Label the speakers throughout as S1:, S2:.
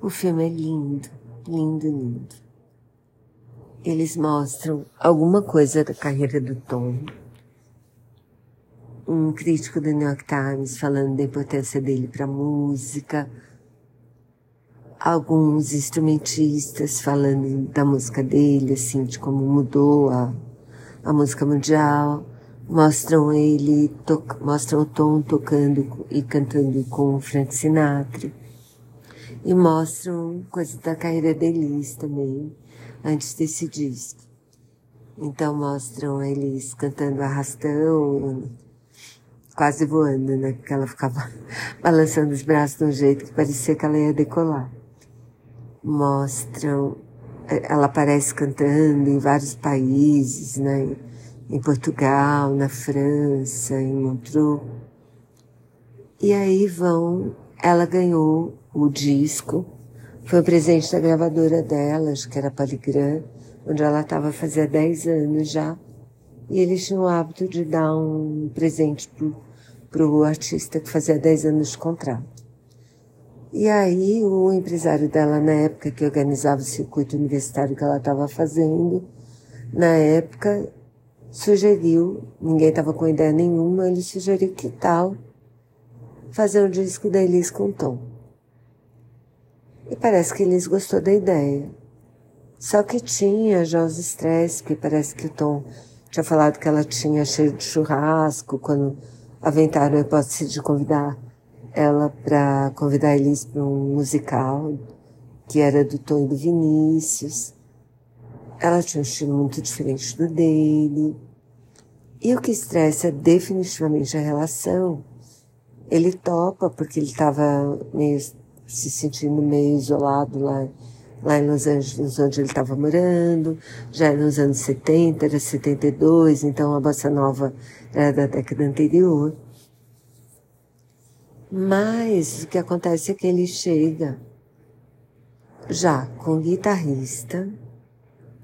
S1: O filme é lindo, lindo, lindo. Eles mostram alguma coisa da carreira do Tom. Um crítico do New York Times falando da importância dele para a música. Alguns instrumentistas falando da música dele, assim, de como mudou a, a música mundial mostram ele, mostram o Tom tocando e cantando com Frank Sinatra. E mostram coisas da carreira deles também, antes desse disco. Então mostram eles cantando arrastão, quase voando, né? Porque ela ficava balançando os braços de um jeito que parecia que ela ia decolar. Mostram, ela aparece cantando em vários países, né? em Portugal, na França, em Montreux. E aí vão, ela ganhou o disco, foi um presente da gravadora dela, acho que era Paligram, onde ela estava fazia 10 anos já. E eles tinham o hábito de dar um presente pro, pro artista que fazia 10 anos de contrato. E aí o empresário dela na época que organizava o circuito universitário que ela estava fazendo, na época sugeriu, ninguém estava com ideia nenhuma, ele sugeriu que tal fazer um disco da Elis com Tom. E parece que Elis gostou da ideia. Só que tinha já os estresses, porque parece que o Tom tinha falado que ela tinha cheiro de churrasco quando aventaram a hipótese de convidar ela para convidar a Elis para um musical que era do Tom e do Vinícius. Ela tinha um estilo muito diferente do dele. E o que estressa definitivamente a relação, ele topa porque ele estava meio se sentindo meio isolado lá, lá em Los Angeles, onde ele estava morando, já nos anos 70, era 72, então a bossa nova era da década anterior. Mas o que acontece é que ele chega já com guitarrista,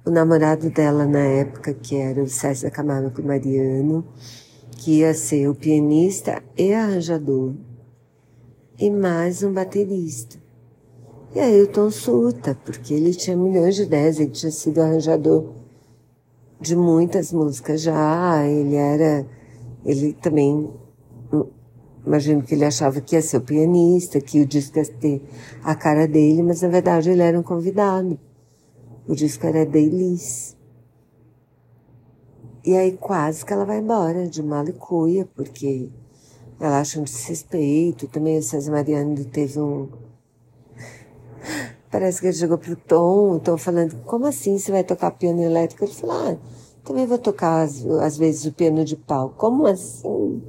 S1: o namorado dela na época, que era o César Camargo Mariano, que ia ser o pianista e arranjador, e mais um baterista. E aí o Tom surta, porque ele tinha milhões de ideias, ele tinha sido arranjador de muitas músicas já, ele era, ele também, imagino que ele achava que ia ser o pianista, que o disco ia ter a cara dele, mas na verdade ele era um convidado. O disco era deles. E aí quase que ela vai embora de malicuia, porque ela acha um desrespeito. Também o César Mariano teve um. Parece que ele chegou pro Tom, o Tom falando, como assim você vai tocar piano elétrico? Ele falou, ah, também vou tocar às, às vezes o piano de pau. Como assim?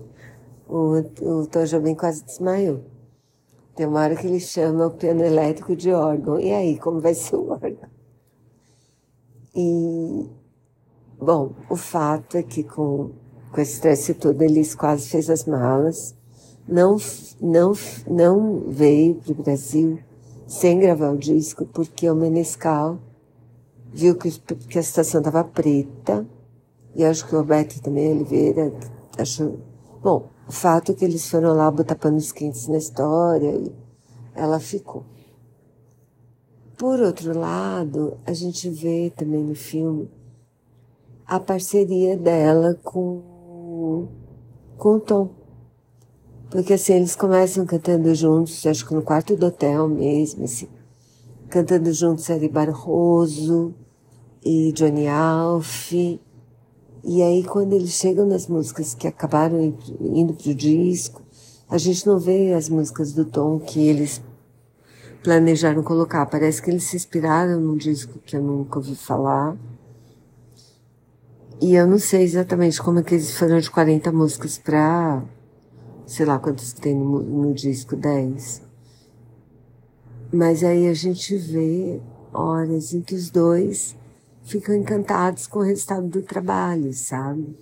S1: O, o Tom Jobim quase desmaiou. Tem uma hora que ele chama o piano elétrico de órgão. E aí, como vai ser o órgão? E, bom, o fato é que com, com esse estresse todo, eles quase fez as malas, não, não, não veio para o Brasil sem gravar o disco, porque o Menescal viu que, que a situação estava preta, e acho que o Roberto também, Oliveira, achou... Bom, o fato é que eles foram lá botar panos quentes na história, e ela ficou. Por outro lado, a gente vê também no filme a parceria dela com, com o Tom. Porque assim, eles começam cantando juntos, acho que no quarto do hotel mesmo, assim, cantando juntos Ari Barroso e Johnny Alf. E aí, quando eles chegam nas músicas que acabaram indo pro disco, a gente não vê as músicas do Tom que eles planejaram colocar. Parece que eles se inspiraram num disco que eu nunca ouvi falar. E eu não sei exatamente como é que eles foram de 40 músicas pra, sei lá quantos tem no, no disco, 10. Mas aí a gente vê horas em que os dois ficam encantados com o resultado do trabalho, sabe?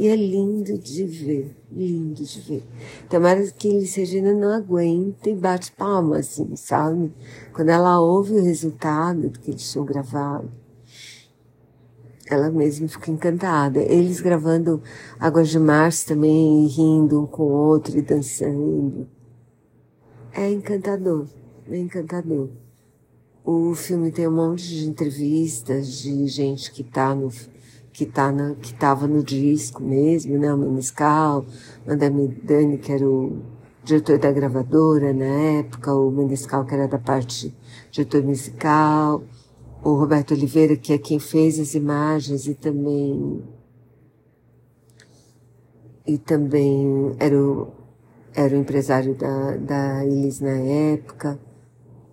S1: E é lindo de ver, lindo de ver. Tomara que Elis Regina não aguenta e bate palma, assim, sabe? Quando ela ouve o resultado do que eles tinham gravado, ela mesma fica encantada. Eles gravando Águas de Março também, rindo um com o outro e dançando. É encantador, é encantador. O filme tem um monte de entrevistas de gente que tá no que tá na, que tava no disco mesmo, né? O Menescal, o André Dani, que era o diretor da gravadora na época, o Menescal, que era da parte diretor musical, o Roberto Oliveira, que é quem fez as imagens e também e também era o, era o empresário da, da Elis na época.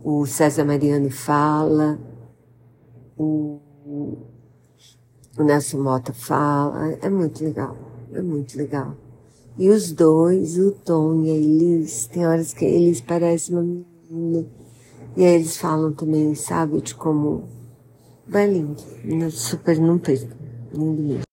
S1: O César Mariano fala, o, o Nelson Mota fala, é muito legal, é muito legal. E os dois, o Tom e a Elis, tem horas que eles parecem uma menina. E aí eles falam também, sabe, de como. Vai lindo, super não perco, lindo mesmo.